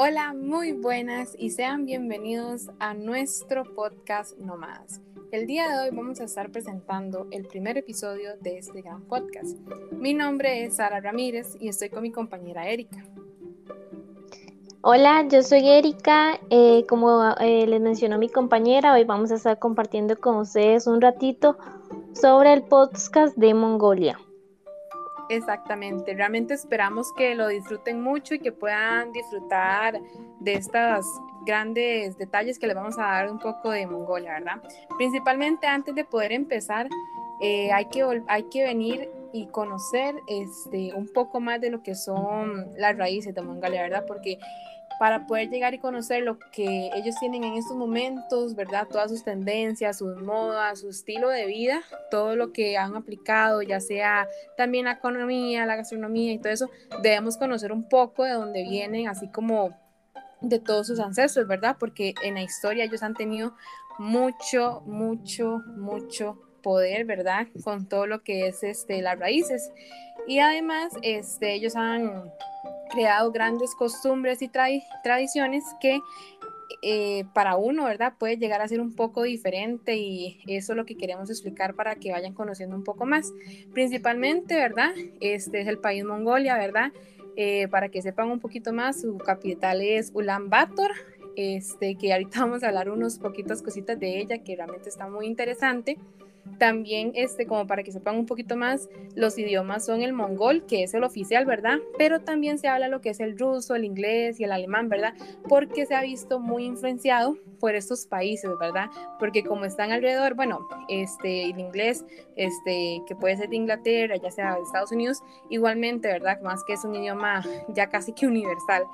Hola, muy buenas y sean bienvenidos a nuestro podcast No Más. El día de hoy vamos a estar presentando el primer episodio de este gran podcast. Mi nombre es Sara Ramírez y estoy con mi compañera Erika. Hola, yo soy Erika. Eh, como eh, les mencionó mi compañera, hoy vamos a estar compartiendo con ustedes un ratito sobre el podcast de Mongolia. Exactamente, realmente esperamos que lo disfruten mucho y que puedan disfrutar de estos grandes detalles que les vamos a dar un poco de Mongolia, ¿verdad? Principalmente antes de poder empezar, eh, hay, que, hay que venir y conocer este, un poco más de lo que son las raíces de Mongolia, ¿verdad? Porque para poder llegar y conocer lo que ellos tienen en estos momentos, ¿verdad? Todas sus tendencias, sus modas, su estilo de vida, todo lo que han aplicado, ya sea también la economía, la gastronomía y todo eso, debemos conocer un poco de dónde vienen, así como de todos sus ancestros, ¿verdad? Porque en la historia ellos han tenido mucho, mucho, mucho poder, ¿verdad? Con todo lo que es este, las raíces. Y además, este, ellos han creado grandes costumbres y tradiciones que eh, para uno, ¿verdad? Puede llegar a ser un poco diferente y eso es lo que queremos explicar para que vayan conociendo un poco más. Principalmente, ¿verdad? Este es el país Mongolia, ¿verdad? Eh, para que sepan un poquito más, su capital es Ulan Bator, este, que ahorita vamos a hablar unos poquitas cositas de ella que realmente está muy interesante. También, este, como para que sepan un poquito más, los idiomas son el mongol, que es el oficial, ¿verdad? Pero también se habla lo que es el ruso, el inglés y el alemán, ¿verdad? Porque se ha visto muy influenciado por estos países, ¿verdad? Porque como están alrededor, bueno, este, el inglés, este, que puede ser de Inglaterra, ya sea de Estados Unidos, igualmente, ¿verdad? Más que es un idioma ya casi que universal.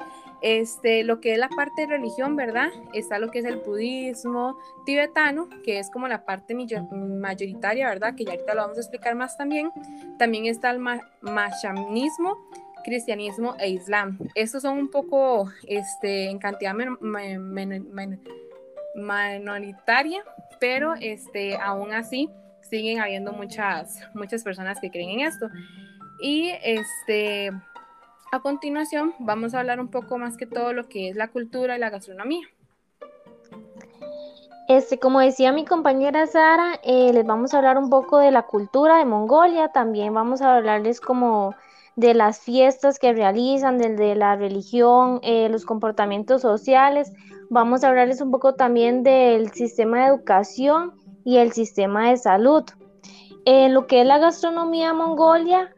Este, lo que es la parte de religión, ¿verdad? Está lo que es el budismo tibetano, que es como la parte mayoritaria, ¿verdad? Que ya ahorita lo vamos a explicar más también. También está el machamismo, cristianismo e islam. Estos son un poco este, en cantidad minoritaria, pero este, aún así siguen habiendo muchas, muchas personas que creen en esto. Y este, a continuación vamos a hablar un poco más que todo lo que es la cultura y la gastronomía. Este, como decía mi compañera Sara, eh, les vamos a hablar un poco de la cultura de Mongolia, también vamos a hablarles como de las fiestas que realizan, de, la religión, eh, los comportamientos sociales, vamos a hablarles un poco también del sistema de educación y el sistema de salud. En lo que es la gastronomía Mongolia,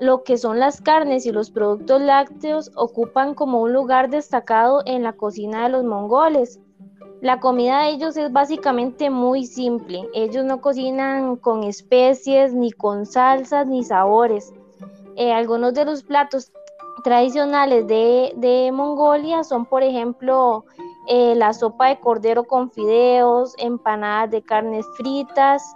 lo que son las carnes y los productos lácteos ocupan como un lugar destacado en la cocina de los mongoles. La comida de ellos es básicamente muy simple. Ellos no cocinan con especies, ni con salsas, ni sabores. Eh, algunos de los platos tradicionales de, Mongolia son, por ejemplo, eh, la sopa de cordero con fideos, empanadas de carnes fritas,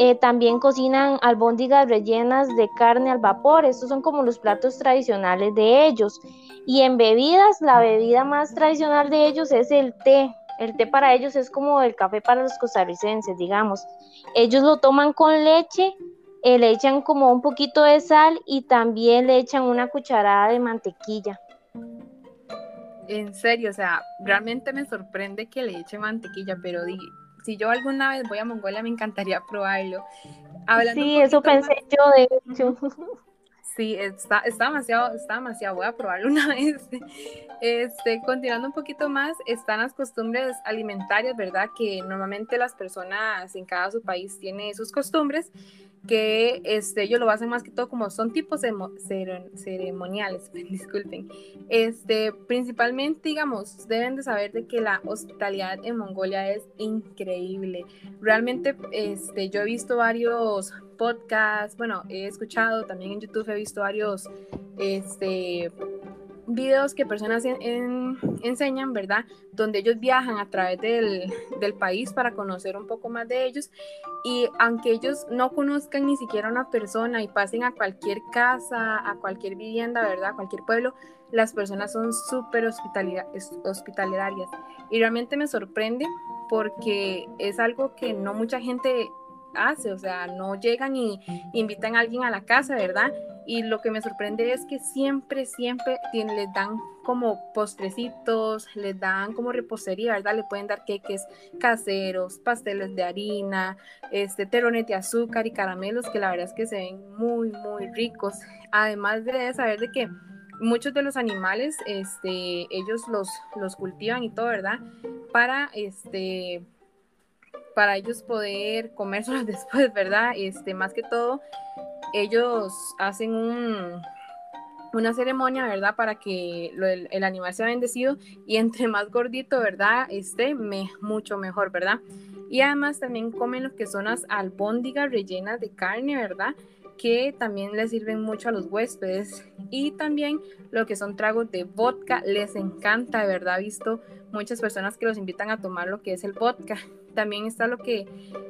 eh, también cocinan albóndigas rellenas de carne al vapor. Estos son como los platos tradicionales de ellos. Y en bebidas, la bebida más tradicional de ellos es el té. El té para ellos es como el café para los costarricenses, digamos. Ellos lo toman con leche, eh, le echan como un poquito de sal y también le echan una cucharada de mantequilla. En serio, o sea, realmente me sorprende que le echen mantequilla, pero di si yo alguna vez voy a Mongolia, me encantaría probarlo. sí, eso pensé yo, de hecho. Sí, está, está, demasiado, está demasiado, voy a probarlo una vez. Este, continuando un poquito más, están las costumbres alimentarias, ¿verdad? Que normalmente las personas en cada su país tienen sus costumbres que este, ellos lo hacen más que todo como son tipos ceremoniales, disculpen. Este, principalmente, digamos, deben de saber de que la hospitalidad en Mongolia es increíble. Realmente, este, yo he visto varios podcasts, bueno, he escuchado también en YouTube, he visto varios, este, videos que personas enseñan, ¿verdad? Donde ellos viajan a través del, del, país para conocer un poco más de ellos. Y aunque ellos no conozcan ni siquiera una persona y pasen a cualquier casa, a cualquier vivienda, ¿verdad? A cualquier pueblo, las personas son súper hospitalarias. Y realmente me sorprende porque es algo que no mucha gente hace, o sea, no llegan y invitan a alguien a la casa, ¿verdad? Y lo que me sorprende es que siempre, siempre les dan como postrecitos, les dan como repostería, ¿verdad? Le pueden dar queques caseros, pasteles de harina, este, terones de azúcar y caramelos que la verdad es que se ven muy, muy ricos. Además de saber de que muchos de los animales, este, ellos los, los cultivan y todo, ¿verdad? Para, este, para ellos poder comérselos después, ¿verdad? Este, más que todo, ellos hacen un, una ceremonia, ¿verdad? Para que el, animal sea bendecido y entre más gordito, ¿verdad? Esté me, mucho mejor, ¿verdad? Y además también comen lo que son las albóndigas rellenas de carne, ¿verdad? que también les sirven mucho a los huéspedes y también lo que son tragos de vodka les encanta, verdad, he visto muchas personas que los invitan a tomar lo que es el vodka. También está lo que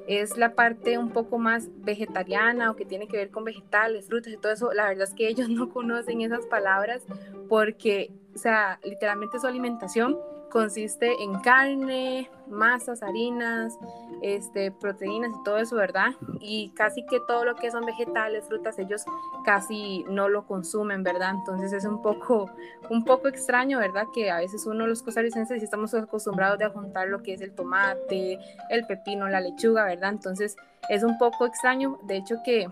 es la parte un poco más vegetariana o que tiene que ver con vegetales, frutas y todo eso. La verdad es que ellos no conocen esas palabras porque, o sea, literalmente su alimentación consiste en carne, masas, harinas, este, proteínas y todo eso, ¿verdad? Y casi que todo lo que son vegetales, frutas, ellos casi no lo consumen, ¿verdad? Entonces es un poco, un poco extraño, ¿verdad? Que a veces uno, los costarricenses, estamos acostumbrados a juntar lo que es el tomate, el pepino, la lechuga, ¿verdad? Entonces es un poco extraño, de hecho que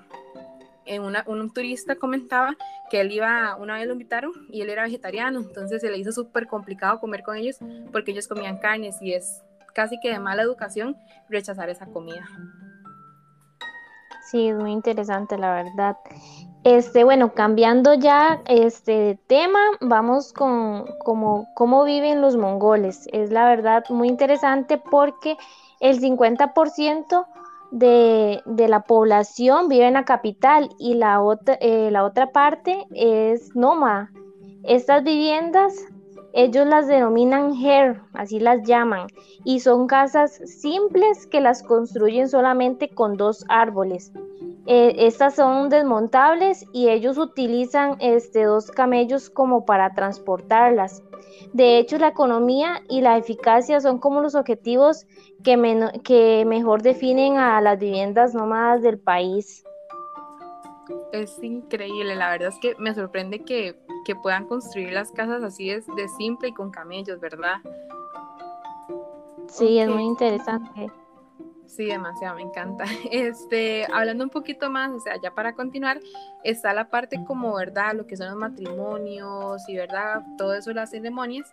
un turista comentaba que él iba, una vez lo invitaron y él era vegetariano, entonces se le hizo súper complicado comer con ellos porque ellos comían carnes y es casi que de mala educación rechazar esa comida. Sí, es muy interesante, la verdad. Este, bueno, cambiando ya este tema, vamos con como, cómo viven los mongoles. Es la verdad muy interesante porque el 50% de, la población vive en la capital y la otra, eh, la otra parte es nómada. Estas viviendas ellos las denominan her, así las llaman, y son casas simples que las construyen solamente con dos árboles. Eh, estas son desmontables y ellos utilizan este, dos camellos como para transportarlas. De hecho, la economía y la eficacia son como los objetivos que, que mejor definen a las viviendas nómadas del país. Es increíble, la verdad es que me sorprende que, puedan construir las casas así de, de simple y con camellos, ¿verdad? Sí, es muy interesante. Sí, demasiado, me encanta. Este, hablando un poquito más, o sea, ya para continuar, está la parte como, ¿verdad? Lo que son los matrimonios y, ¿verdad? Todo eso, las ceremonias,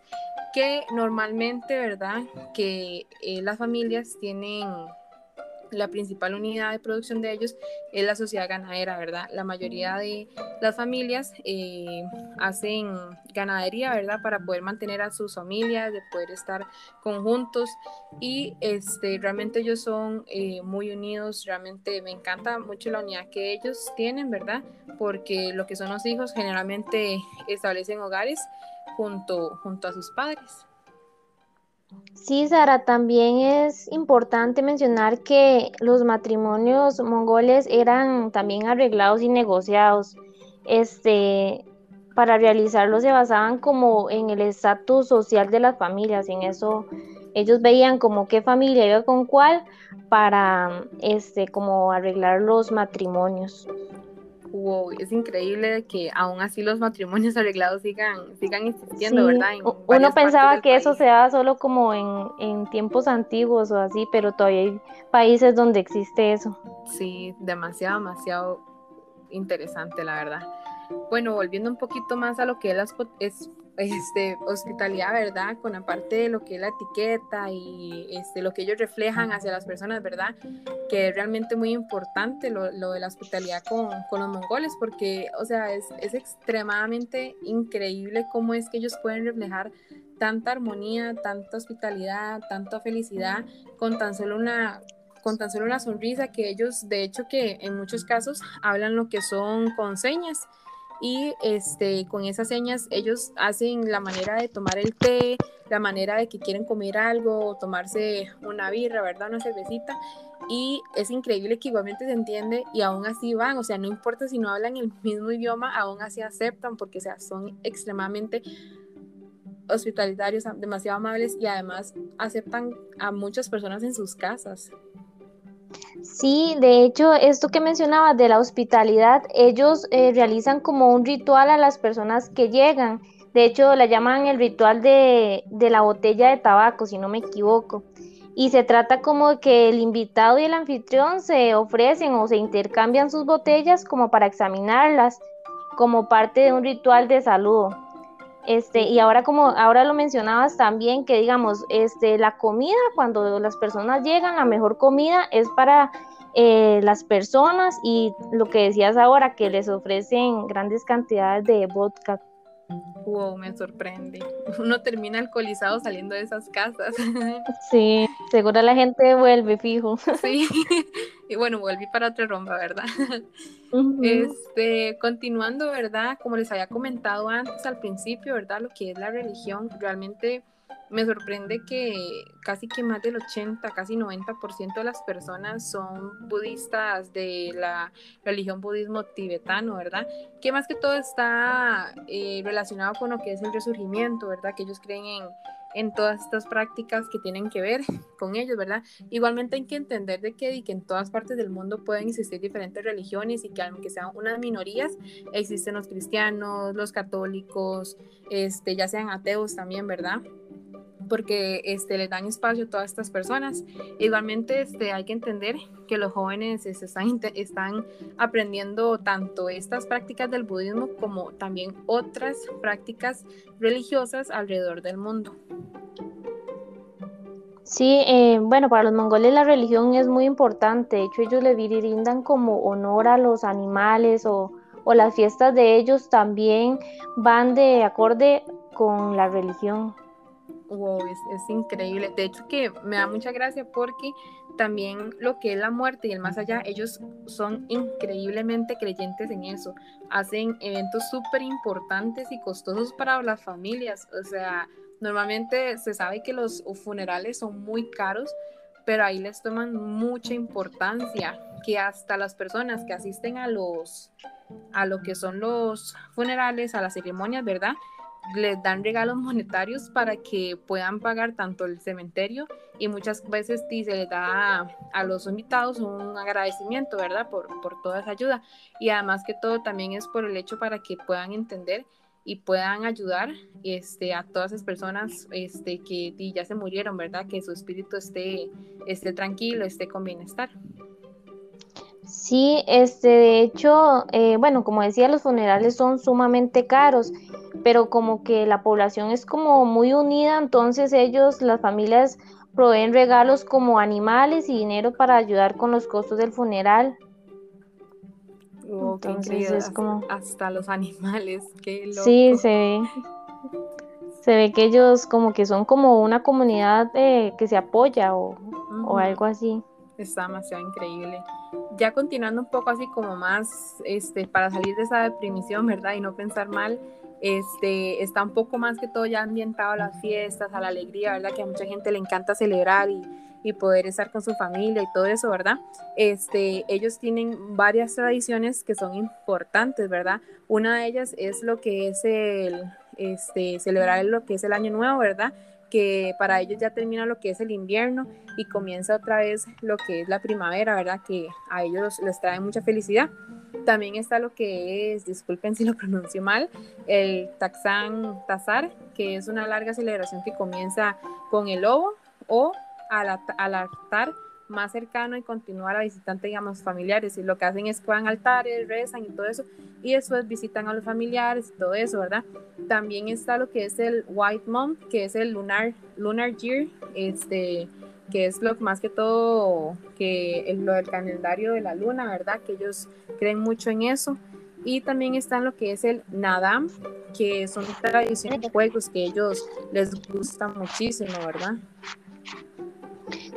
que normalmente, ¿verdad? Que eh, las familias tienen la principal unidad de producción de ellos es la sociedad ganadera, ¿verdad? La mayoría de las familias eh, hacen ganadería, ¿verdad? Para poder mantener a sus familias, de poder estar conjuntos y este, realmente ellos son eh, muy unidos, realmente me encanta mucho la unidad que ellos tienen, ¿verdad? Porque lo que son los hijos generalmente establecen hogares junto, junto a sus padres. Sí, Sara, también es importante mencionar que los matrimonios mongoles eran también arreglados y negociados. Este, para realizarlos se basaban como en el estatus social de las familias, en eso ellos veían como qué familia iba con cuál para este como arreglar los matrimonios wow, es increíble que aún así los matrimonios arreglados sigan, sigan existiendo, ¿verdad? Uno pensaba que eso se daba solo como en, en, tiempos antiguos o así, pero todavía hay países donde existe eso. Sí, demasiado, demasiado interesante, la verdad. Bueno, volviendo un poquito más a lo que es este, hospitalidad, ¿verdad? Con aparte de lo que es la etiqueta y este, lo que ellos reflejan hacia las personas, ¿verdad? Que es realmente muy importante lo, de la hospitalidad con, los mongoles, porque, o sea, es, es, extremadamente increíble cómo es que ellos pueden reflejar tanta armonía, tanta hospitalidad, tanta felicidad con tan solo una con tan solo una sonrisa que ellos, de hecho, que en muchos casos hablan lo que son con señas y este, con esas señas ellos hacen la manera de tomar el té, la manera de que quieren comer algo, tomarse una birra, ¿verdad? Una cervecita. Y es increíble que igualmente se entiende y aún así van, o sea, no importa si no hablan el mismo idioma, aún así aceptan porque, o sea, son extremadamente hospitalitarios, demasiado amables y además aceptan a muchas personas en sus casas. Sí, de hecho, esto que mencionabas de la hospitalidad, ellos eh, realizan como un ritual a las personas que llegan. De hecho, la llaman el ritual de, de la botella de tabaco, si no me equivoco. Y se trata como que el invitado y el anfitrión se ofrecen o se intercambian sus botellas como para examinarlas, como parte de un ritual de saludo. Este, y ahora como ahora lo mencionabas también que digamos, este, la comida, cuando las personas llegan, la mejor comida es para eh, las personas y lo que decías ahora, que les ofrecen grandes cantidades de vodka. Wow, me sorprende. Uno termina alcoholizado saliendo de esas casas. Sí, seguro la gente vuelve fijo. Sí, y bueno, volví para otra romba, ¿verdad? Este, continuando, ¿verdad? Como les había comentado antes al principio, ¿verdad? Lo que es la religión, realmente me sorprende que casi que más del 80, casi 90% de las personas son budistas de la religión budismo tibetano, ¿verdad? Que más que todo está eh, relacionado con lo que es el resurgimiento, ¿verdad? Que ellos creen en, en todas estas prácticas que tienen que ver con ellos, ¿verdad? Igualmente hay que entender de que, que en todas partes del mundo pueden existir diferentes religiones y que aunque sean unas minorías, existen los cristianos, los católicos, este, ya sean ateos también, ¿verdad? Porque este, les dan espacio a todas estas personas. Igualmente este, hay que entender que los jóvenes este, están, están aprendiendo tanto estas prácticas del budismo como también otras prácticas religiosas alrededor del mundo. Sí, eh, bueno, para los mongoles la religión es muy importante. De hecho, ellos le brindan como honor a los animales o, o las fiestas de ellos también van de acorde con la religión wow, es, increíble. De hecho que me da mucha gracia porque también lo que es la muerte y el más allá, ellos son increíblemente creyentes en eso. Hacen eventos súper importantes y costosos para las familias. O sea, normalmente se sabe que los funerales son muy caros, pero ahí les toman mucha importancia, que hasta las personas que asisten a los a lo que son los funerales, a las ceremonias, ¿verdad? Les dan regalos monetarios para que puedan pagar tanto el cementerio y muchas veces se les da a, los invitados un agradecimiento, ¿verdad? Por, por, toda esa ayuda. Y además que todo también es por el hecho para que puedan entender y puedan ayudar este, a todas esas personas este, que ya se murieron, ¿verdad? Que su espíritu esté, esté tranquilo, esté con bienestar. Sí, este, de hecho, eh, bueno, como decía, los funerales son sumamente caros, pero como que la población es como muy unida, entonces ellos, las familias, proveen regalos como animales y dinero para ayudar con los costos del funeral. Oh, entonces es como hasta los animales, qué loco. Sí, se ve. Se ve que ellos como que son como una comunidad eh, que se apoya o, o algo así. Está demasiado increíble ya continuando un poco así como más, este, para salir de esa deprimición, ¿verdad? Y no pensar mal, este, está un poco más que todo ya ambientado a las fiestas, a la alegría, ¿verdad? Que a mucha gente le encanta celebrar y, y poder estar con su familia y todo eso, ¿verdad? Este, ellos tienen varias tradiciones que son importantes, ¿verdad? Una de ellas es lo que es el, este, celebrar lo que es el año nuevo, ¿verdad? Que para ellos ya termina lo que es el invierno y comienza otra vez lo que es la primavera, ¿verdad? Que a ellos les trae mucha felicidad. También está lo que es, disculpen si lo pronuncio mal, el Taxán Tazar, que es una larga celebración que comienza con el lobo o al, al altar más cercano y continuar a visitantes, digamos, familiares. Y lo que hacen es que van altares, rezan y todo eso, y después visitan a los familiares y todo eso, ¿verdad? También está lo que es el White Month, que es el Lunar, lunar Year, este, que es lo más que todo que lo del calendario de la luna, ¿verdad? Que ellos creen mucho en eso. Y también está lo que es el Nadam, que son tradiciones de juegos que ellos les gusta muchísimo, ¿verdad?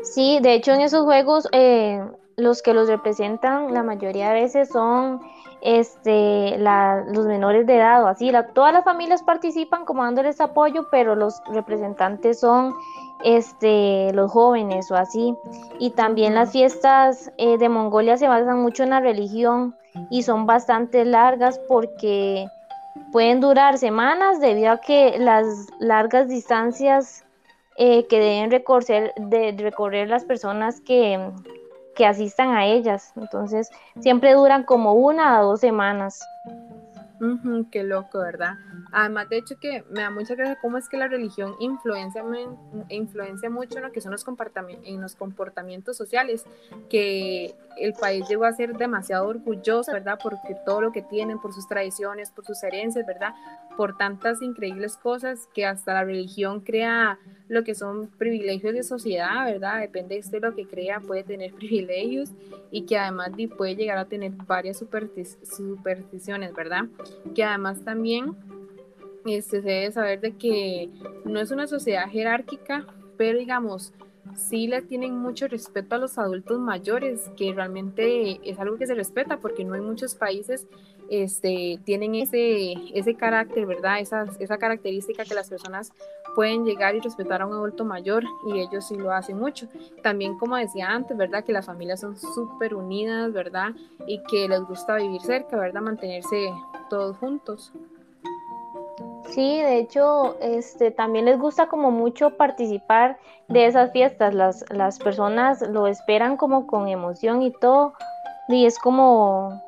Sí, de hecho en esos juegos eh, los que los representan la mayoría de veces son este, los menores de edad o así. todas las familias participan como dándoles apoyo, pero los representantes son este, los jóvenes o así. Y también las fiestas eh, de Mongolia se basan mucho en la religión y son bastante largas porque pueden durar semanas debido a que las largas distancias eh, que deben recorrer, de, recorrer las personas que, que asistan a ellas. Entonces, siempre duran como una o dos semanas qué loco, ¿verdad? Además, de hecho, que me da mucha gracia cómo es que la religión influencia, influencia mucho en lo que son los comportamientos, en los comportamientos sociales, que el país llegó a ser demasiado orgulloso, ¿verdad? Porque todo lo que tienen, por sus tradiciones, por sus herencias, ¿verdad? Por tantas increíbles cosas que hasta la religión crea lo que son privilegios de sociedad, ¿verdad? Depende de lo que crea, puede tener privilegios y que además puede llegar a tener varias supersticiones, ¿verdad? Que además también este, se debe saber de que no es una sociedad jerárquica, pero digamos, sí le tienen mucho respeto a los adultos mayores, que realmente es algo que se respeta porque no hay muchos países este, tienen ese, ese carácter, ¿verdad? Esa, esa característica que las personas pueden llegar y respetar a un adulto mayor y ellos sí lo hacen mucho. También, como decía antes, ¿verdad? Que las familias son súper unidas, ¿verdad? Y que les gusta vivir cerca, ¿verdad? Mantenerse todos juntos. Sí, de hecho, este, también les gusta como mucho participar de esas fiestas. Las, las personas lo esperan como con emoción y todo. Y es como,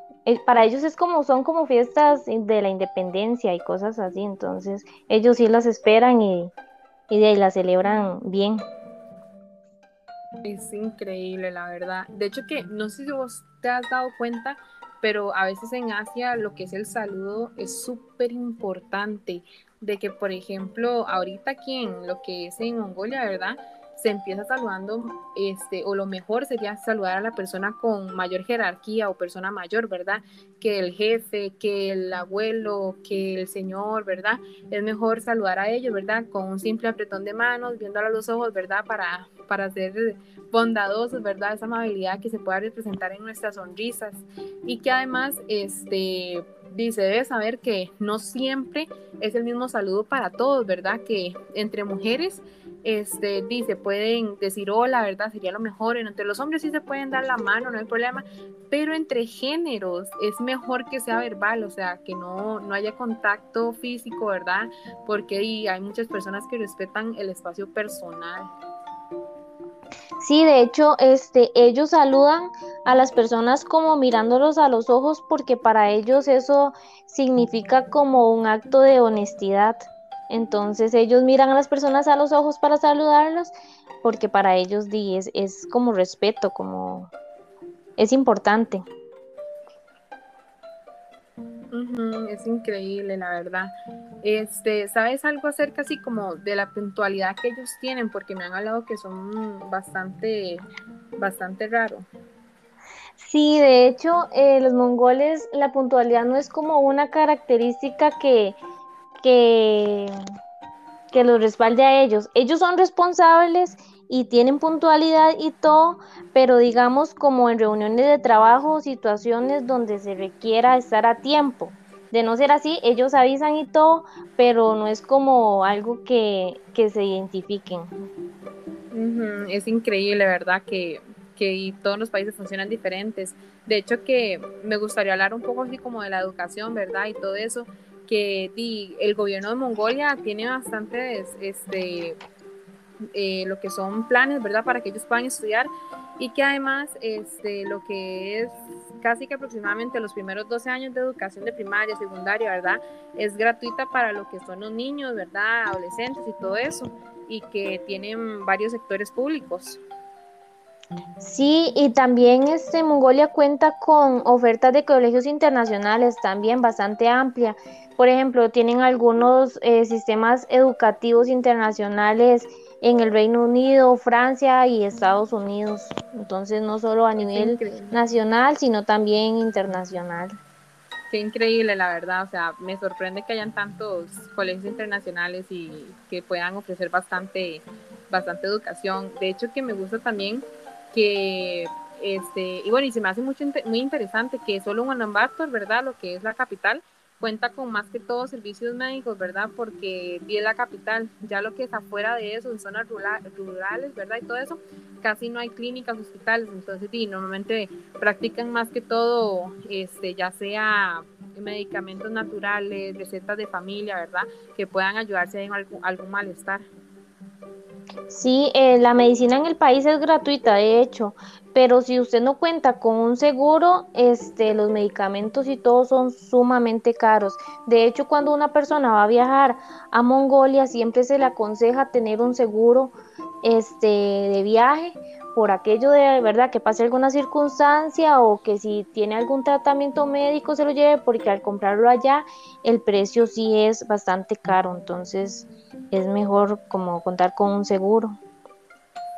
para ellos es como, son como fiestas de la independencia y cosas así. Entonces, ellos sí las esperan y, y de ahí las celebran bien. Es increíble, la verdad. De hecho que no sé si vos te has dado cuenta, pero a veces en Asia lo que es el saludo es súper importante. De que, por ejemplo, ahorita aquí en lo que es en Mongolia, ¿verdad? Se empieza saludando, este, o lo mejor sería saludar a la persona con mayor jerarquía o persona mayor, ¿verdad? Que el jefe, que el abuelo, que el señor, ¿verdad? Es mejor saludar a ellos, ¿verdad? Con un simple apretón de manos, viéndolo a los ojos, ¿verdad? Para, para ser bondadosos, ¿verdad? Esa amabilidad que se pueda representar en nuestras sonrisas y que además, este, dice, debe saber que no siempre es el mismo saludo para todos, ¿verdad? Que entre mujeres este, dice, pueden decir hola, ¿verdad? Sería lo mejor. Entre los hombres sí se pueden dar la mano, no hay problema, pero entre géneros es mejor que sea verbal, o sea, que no, no haya contacto físico, ¿verdad? Porque hay muchas personas que respetan el espacio personal. Sí, de hecho, este, ellos saludan a las personas como mirándolos a los ojos porque para ellos eso significa como un acto de honestidad. Entonces ellos miran a las personas a los ojos para saludarlos porque para ellos es, es como respeto, como es importante. es increíble, la verdad. Este, ¿sabes algo acerca así como de la puntualidad que ellos tienen? Porque me han hablado que son bastante, bastante raro. Sí, de hecho, eh, los mongoles, la puntualidad no es como una característica que, que, que los respalde a ellos. Ellos son responsables y tienen puntualidad y todo, pero digamos como en reuniones de trabajo situaciones donde se requiera estar a tiempo. De no ser así, ellos avisan y todo, pero no es como algo que, que se identifiquen. Es increíble, ¿verdad? Que, que todos los países funcionan diferentes. De hecho, que me gustaría hablar un poco así como de la educación, ¿verdad? Y todo eso que el gobierno de Mongolia tiene bastantes, este, eh, que son planes, ¿verdad? Para que ellos puedan estudiar y que además, este, lo que es casi que aproximadamente los primeros 12 años de educación de primaria, secundaria, ¿verdad? Es gratuita para lo que son los niños, ¿verdad? Adolescentes y todo eso, y que tienen varios sectores públicos. Sí, y también este Mongolia cuenta con ofertas de colegios internacionales también bastante amplia. Por ejemplo, tienen algunos eh, sistemas educativos internacionales en el Reino Unido, Francia y Estados Unidos. Entonces, no solo a nivel nacional, sino también internacional. Qué increíble, la verdad. O sea, me sorprende que hayan tantos colegios internacionales y que puedan ofrecer bastante, bastante educación. De hecho, que me gusta también que este, y bueno, y se me hace mucho, muy interesante que solo Bator, ¿verdad? Lo que es la capital, cuenta con más que todo servicios médicos, ¿verdad? Porque es la capital, ya lo que es afuera de eso, en zonas rurales, ¿verdad? Y todo eso, casi no hay clínicas, hospitales, entonces sí, normalmente practican más que todo, este, ya sea medicamentos naturales, recetas de familia, ¿verdad? Que puedan ayudarse en algún, algún malestar. Sí, eh, la medicina en el país es gratuita, de hecho, pero si usted no cuenta con un seguro, este, los medicamentos y todo son sumamente caros. De hecho, cuando una persona va a viajar a Mongolia, siempre se le aconseja tener un seguro este, de viaje por aquello de verdad que pase alguna circunstancia o que si tiene algún tratamiento médico se lo lleve porque al comprarlo allá el precio sí es bastante caro, entonces es mejor como contar con un seguro.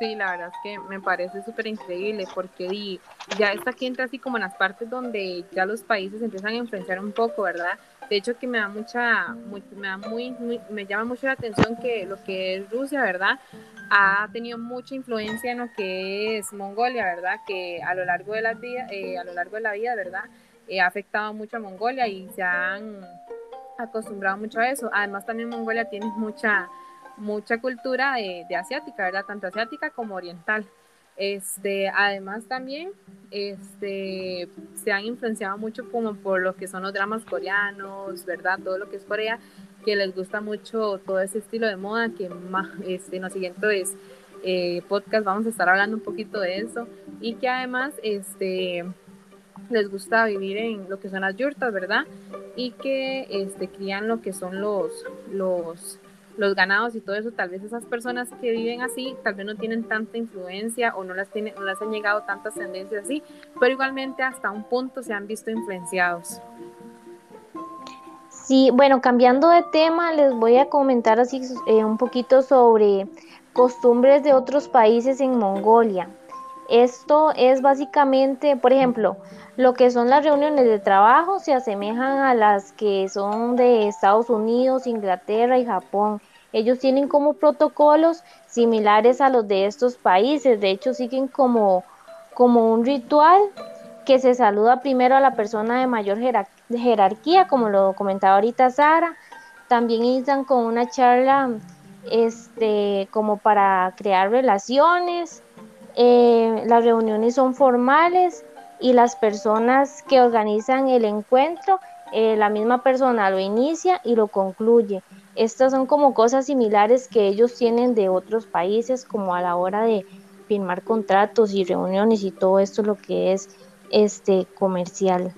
Sí, la verdad es que me parece súper increíble porque ya está aquí entra así como en las partes donde ya los países empiezan a influenciar un poco, ¿verdad? De hecho que me da mucha, me da muy, me llama mucho la atención que lo que es Rusia, ¿verdad? Ha tenido mucha influencia en lo que es Mongolia, ¿verdad? Que a lo largo de la vida, eh, a lo largo de la vida, ¿verdad? Eh, ha afectado mucho a Mongolia y se han acostumbrado mucho a eso. Además también Mongolia tiene mucha mucha cultura de, asiática, ¿verdad? Tanto asiática como oriental. Este, además también este, se han influenciado mucho como por lo que son los dramas coreanos, ¿verdad? Todo lo que es Corea, que les gusta mucho todo ese estilo de moda, que más, este, en los siguientes eh, podcast vamos a estar hablando un poquito de eso, y que además este, les gusta vivir en lo que son las yurtas, ¿verdad? Y que este, crían lo que son los, los los ganados y todo eso, tal vez esas personas que viven así, tal vez no tienen tanta influencia o no las, tienen, no las han llegado tantas tendencias así, pero igualmente hasta un punto se han visto influenciados. Sí, bueno, cambiando de tema, les voy a comentar así eh, un poquito sobre costumbres de otros países en Mongolia. Esto es básicamente, por ejemplo, lo que son las reuniones de trabajo se asemejan a las que son de Estados Unidos, Inglaterra y Japón. Ellos tienen como protocolos similares a los de estos países. De hecho, siguen como, como un ritual que se saluda primero a la persona de mayor jerarquía, como lo comentaba ahorita Sara. También inician con una charla este, como para crear relaciones. Eh, las reuniones son formales y las personas que organizan el encuentro, eh, la misma persona lo inicia y lo concluye. Estas son como cosas similares que ellos tienen de otros países, como a la hora de firmar contratos y reuniones y todo esto lo que es este comercial.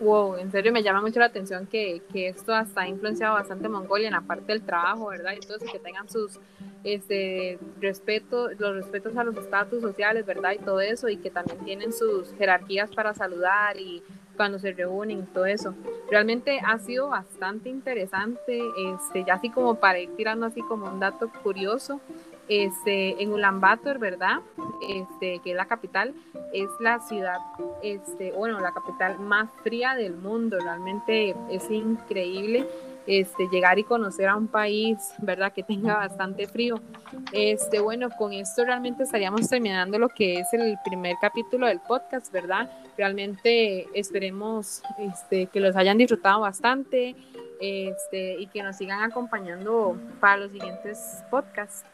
Wow, en serio me llama mucho la atención que, que esto hasta ha influenciado bastante Mongolia en la parte del trabajo, ¿verdad? Y todo que tengan sus este respeto, los respetos a los estatus sociales, ¿verdad? Y todo eso, y que también tienen sus jerarquías para saludar y cuando se reúnen y todo eso. Realmente ha sido bastante interesante, este, ya así como para ir tirando así como un dato curioso, este, en Ulaanbaatar, ¿verdad? Este, que es la capital, es la ciudad, este, bueno, la capital más fría del mundo. Realmente es increíble este, llegar y conocer a un país, ¿verdad? Que tenga bastante frío. Este, bueno, con esto realmente estaríamos terminando lo que es el primer capítulo del podcast, ¿verdad? Realmente esperemos este, que los hayan disfrutado bastante este, y que nos sigan acompañando para los siguientes podcasts.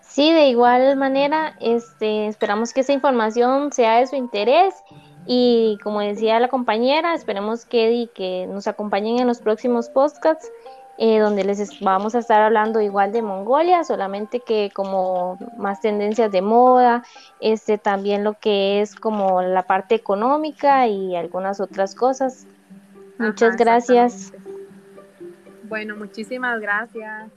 Sí, de igual manera, este, esperamos que esa información sea de su interés y como decía la compañera, esperemos que, que nos acompañen en los próximos podcasts eh, donde les vamos a estar hablando igual de Mongolia, solamente que como más tendencias de moda, este también lo que es como la parte económica y algunas otras cosas. Muchas gracias. Bueno, muchísimas gracias.